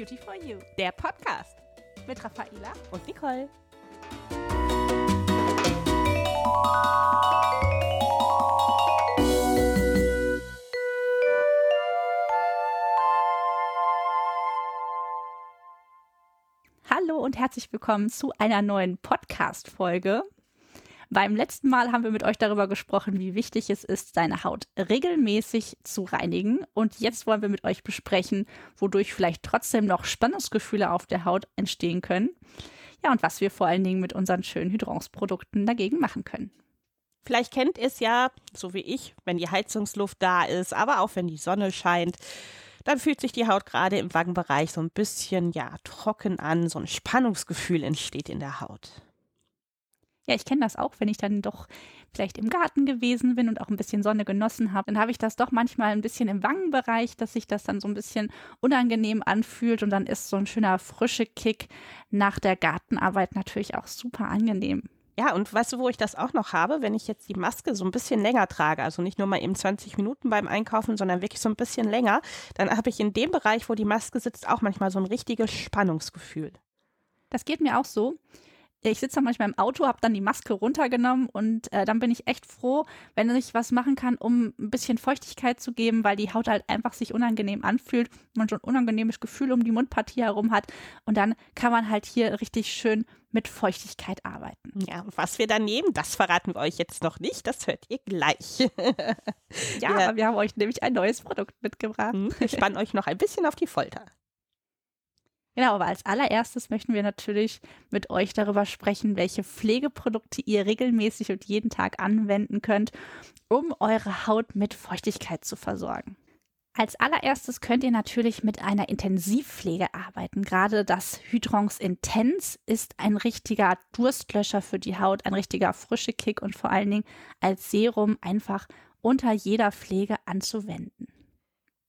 Beauty for You, der Podcast mit Raffaela und Nicole. Hallo und herzlich willkommen zu einer neuen Podcast-Folge. Beim letzten Mal haben wir mit euch darüber gesprochen, wie wichtig es ist, seine Haut regelmäßig zu reinigen. Und jetzt wollen wir mit euch besprechen, wodurch vielleicht trotzdem noch Spannungsgefühle auf der Haut entstehen können. Ja, und was wir vor allen Dingen mit unseren schönen Hydrance-Produkten dagegen machen können. Vielleicht kennt ihr es ja, so wie ich, wenn die Heizungsluft da ist, aber auch wenn die Sonne scheint, dann fühlt sich die Haut gerade im Wangenbereich so ein bisschen, ja, trocken an, so ein Spannungsgefühl entsteht in der Haut. Ja, ich kenne das auch, wenn ich dann doch vielleicht im Garten gewesen bin und auch ein bisschen Sonne genossen habe, dann habe ich das doch manchmal ein bisschen im Wangenbereich, dass sich das dann so ein bisschen unangenehm anfühlt und dann ist so ein schöner frische Kick nach der Gartenarbeit natürlich auch super angenehm. Ja, und weißt du, wo ich das auch noch habe, wenn ich jetzt die Maske so ein bisschen länger trage, also nicht nur mal eben 20 Minuten beim Einkaufen, sondern wirklich so ein bisschen länger, dann habe ich in dem Bereich, wo die Maske sitzt, auch manchmal so ein richtiges Spannungsgefühl. Das geht mir auch so ich sitze dann manchmal im Auto, habe dann die Maske runtergenommen und äh, dann bin ich echt froh, wenn ich was machen kann, um ein bisschen Feuchtigkeit zu geben, weil die Haut halt einfach sich unangenehm anfühlt, man so ein unangenehmes Gefühl um die Mundpartie herum hat und dann kann man halt hier richtig schön mit Feuchtigkeit arbeiten. Ja, was wir dann nehmen, das verraten wir euch jetzt noch nicht, das hört ihr gleich. ja, ja, aber wir haben euch nämlich ein neues Produkt mitgebracht. Hm, ich spann euch noch ein bisschen auf die Folter. Genau, aber als allererstes möchten wir natürlich mit euch darüber sprechen, welche Pflegeprodukte ihr regelmäßig und jeden Tag anwenden könnt, um eure Haut mit Feuchtigkeit zu versorgen. Als allererstes könnt ihr natürlich mit einer Intensivpflege arbeiten. Gerade das Hydrons Intense ist ein richtiger Durstlöscher für die Haut, ein richtiger frische Kick und vor allen Dingen als Serum einfach unter jeder Pflege anzuwenden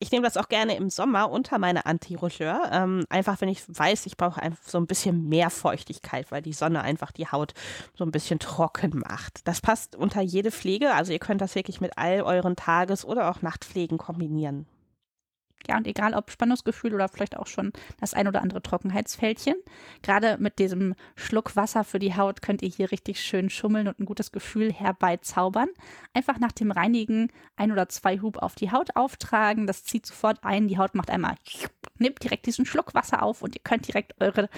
ich nehme das auch gerne im Sommer unter meine Anti-Rougeur. Ähm, einfach, wenn ich weiß, ich brauche einfach so ein bisschen mehr Feuchtigkeit, weil die Sonne einfach die Haut so ein bisschen trocken macht. Das passt unter jede Pflege. Also ihr könnt das wirklich mit all euren Tages- oder auch Nachtpflegen kombinieren. Ja, und egal ob Spannungsgefühl oder vielleicht auch schon das ein oder andere Trockenheitsfältchen. Gerade mit diesem Schluck Wasser für die Haut könnt ihr hier richtig schön schummeln und ein gutes Gefühl herbeizaubern. Einfach nach dem Reinigen ein oder zwei Hub auf die Haut auftragen. Das zieht sofort ein. Die Haut macht einmal, nimmt direkt diesen Schluck Wasser auf und ihr könnt direkt eure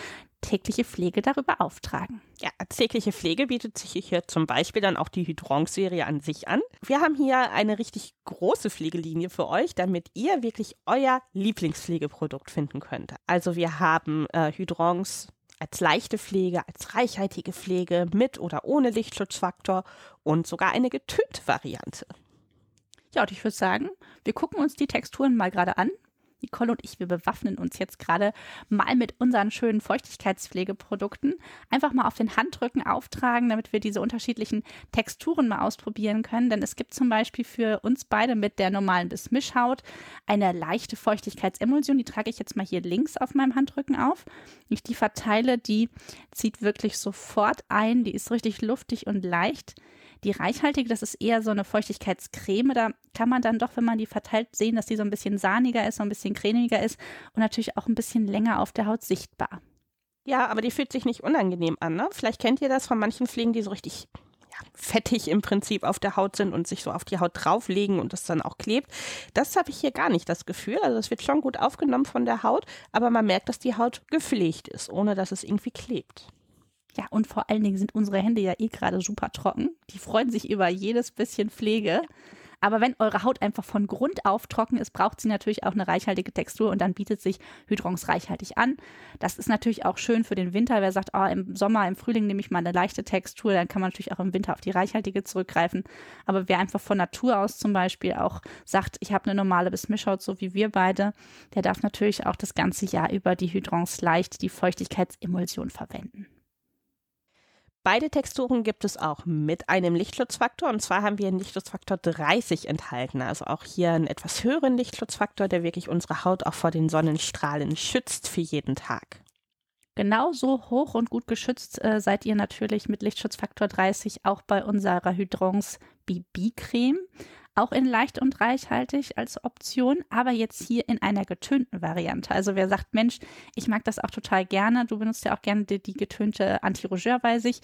tägliche Pflege darüber auftragen. Ja, als tägliche Pflege bietet sich hier zum Beispiel dann auch die Hydrons-Serie an sich an. Wir haben hier eine richtig große Pflegelinie für euch, damit ihr wirklich euer Lieblingspflegeprodukt finden könnt. Also wir haben äh, Hydrons als leichte Pflege, als reichhaltige Pflege mit oder ohne Lichtschutzfaktor und sogar eine getönte Variante. Ja, und ich würde sagen, wir gucken uns die Texturen mal gerade an Nicole und ich, wir bewaffnen uns jetzt gerade mal mit unseren schönen Feuchtigkeitspflegeprodukten. Einfach mal auf den Handrücken auftragen, damit wir diese unterschiedlichen Texturen mal ausprobieren können. Denn es gibt zum Beispiel für uns beide mit der normalen bis Mischhaut eine leichte Feuchtigkeitsemulsion. Die trage ich jetzt mal hier links auf meinem Handrücken auf. Ich die verteile, die zieht wirklich sofort ein. Die ist richtig luftig und leicht. Die reichhaltige, das ist eher so eine Feuchtigkeitscreme. Da kann man dann doch, wenn man die verteilt, sehen, dass die so ein bisschen sahniger ist, so ein bisschen cremiger ist und natürlich auch ein bisschen länger auf der Haut sichtbar. Ja, aber die fühlt sich nicht unangenehm an. Ne? Vielleicht kennt ihr das von manchen Pflegen, die so richtig ja, fettig im Prinzip auf der Haut sind und sich so auf die Haut drauflegen und das dann auch klebt. Das habe ich hier gar nicht das Gefühl. Also es wird schon gut aufgenommen von der Haut, aber man merkt, dass die Haut gepflegt ist, ohne dass es irgendwie klebt. Ja, und vor allen Dingen sind unsere Hände ja eh gerade super trocken. Die freuen sich über jedes bisschen Pflege. Aber wenn eure Haut einfach von Grund auf trocken ist, braucht sie natürlich auch eine reichhaltige Textur und dann bietet sich Hydrons reichhaltig an. Das ist natürlich auch schön für den Winter. Wer sagt, oh, im Sommer, im Frühling nehme ich mal eine leichte Textur, dann kann man natürlich auch im Winter auf die reichhaltige zurückgreifen. Aber wer einfach von Natur aus zum Beispiel auch sagt, ich habe eine normale bis Mischhaut, so wie wir beide, der darf natürlich auch das ganze Jahr über die Hydrons leicht, die Feuchtigkeitsemulsion verwenden. Beide Texturen gibt es auch mit einem Lichtschutzfaktor und zwar haben wir einen Lichtschutzfaktor 30 enthalten, also auch hier einen etwas höheren Lichtschutzfaktor, der wirklich unsere Haut auch vor den Sonnenstrahlen schützt für jeden Tag. Genauso hoch und gut geschützt äh, seid ihr natürlich mit Lichtschutzfaktor 30 auch bei unserer Hydrons BB-Creme. Auch in leicht und reichhaltig als Option, aber jetzt hier in einer getönten Variante. Also wer sagt, Mensch, ich mag das auch total gerne, du benutzt ja auch gerne die, die getönte Anti-Rougeur, weiß ich.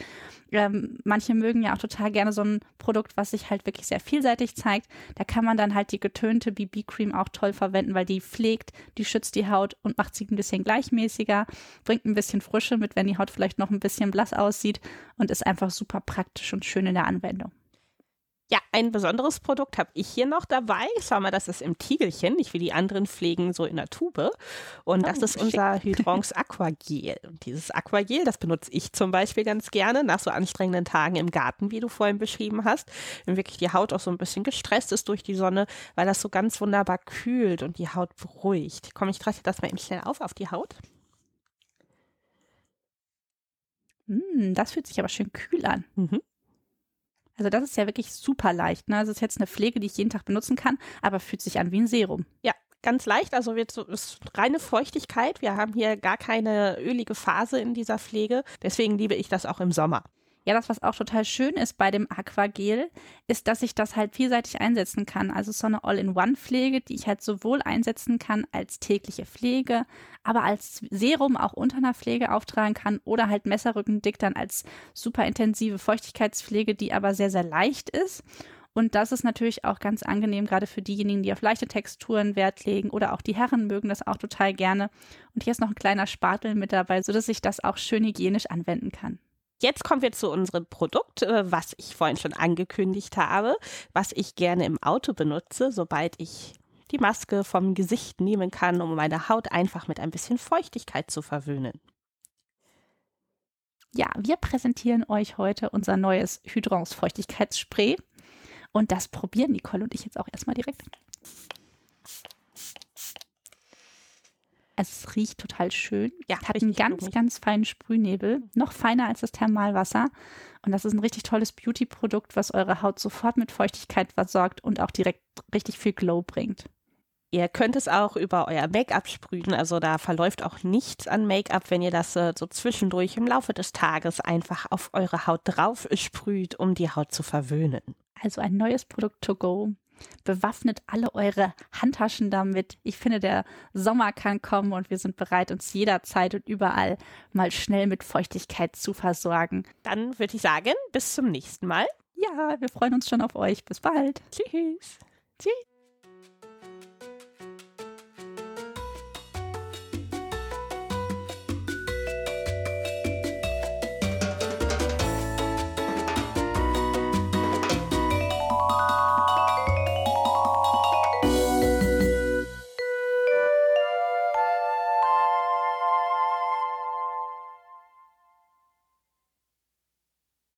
Ähm, manche mögen ja auch total gerne so ein Produkt, was sich halt wirklich sehr vielseitig zeigt. Da kann man dann halt die getönte BB-Cream auch toll verwenden, weil die pflegt, die schützt die Haut und macht sie ein bisschen gleichmäßiger, bringt ein bisschen Frische mit, wenn die Haut vielleicht noch ein bisschen blass aussieht und ist einfach super praktisch und schön in der Anwendung. Ja, ein besonderes Produkt habe ich hier noch dabei. Schau mal, das ist im Tiegelchen, nicht wie die anderen Pflegen so in der Tube. Und das oh, ist unser Hydrons Aquagel. Und dieses Aquagel, das benutze ich zum Beispiel ganz gerne nach so anstrengenden Tagen im Garten, wie du vorhin beschrieben hast. Wenn wirklich die Haut auch so ein bisschen gestresst ist durch die Sonne, weil das so ganz wunderbar kühlt und die Haut beruhigt. Komm, ich treffe das mal eben schnell auf auf die Haut. Mm, das fühlt sich aber schön kühl an. Mhm. Also das ist ja wirklich super leicht. Ne? Also es ist jetzt eine Pflege, die ich jeden Tag benutzen kann, aber fühlt sich an wie ein Serum. Ja, ganz leicht. Also wird so, ist reine Feuchtigkeit. Wir haben hier gar keine ölige Phase in dieser Pflege. Deswegen liebe ich das auch im Sommer. Ja, das, was auch total schön ist bei dem Aquagel, ist, dass ich das halt vielseitig einsetzen kann. Also so eine All-in-One-Pflege, die ich halt sowohl einsetzen kann als tägliche Pflege, aber als Serum auch unter einer Pflege auftragen kann oder halt Messerrückendick dann als super intensive Feuchtigkeitspflege, die aber sehr, sehr leicht ist. Und das ist natürlich auch ganz angenehm, gerade für diejenigen, die auf leichte Texturen Wert legen oder auch die Herren mögen das auch total gerne. Und hier ist noch ein kleiner Spatel mit dabei, sodass ich das auch schön hygienisch anwenden kann. Jetzt kommen wir zu unserem Produkt, äh, was ich vorhin schon angekündigt habe, was ich gerne im Auto benutze, sobald ich die Maske vom Gesicht nehmen kann, um meine Haut einfach mit ein bisschen Feuchtigkeit zu verwöhnen. Ja, wir präsentieren euch heute unser neues Hydrons Feuchtigkeitsspray und das probieren Nicole und ich jetzt auch erstmal direkt. Es riecht total schön. Ja, hat einen ganz, gut. ganz feinen Sprühnebel. Noch feiner als das Thermalwasser. Und das ist ein richtig tolles Beauty-Produkt, was eure Haut sofort mit Feuchtigkeit versorgt und auch direkt richtig viel Glow bringt. Ihr könnt es auch über euer Make-up sprühen, also da verläuft auch nichts an Make-up, wenn ihr das äh, so zwischendurch im Laufe des Tages einfach auf eure Haut drauf sprüht, um die Haut zu verwöhnen. Also ein neues Produkt to go. Bewaffnet alle eure Handtaschen damit. Ich finde, der Sommer kann kommen und wir sind bereit, uns jederzeit und überall mal schnell mit Feuchtigkeit zu versorgen. Dann würde ich sagen, bis zum nächsten Mal. Ja, wir freuen uns schon auf euch. Bis bald. Tschüss. Tschüss.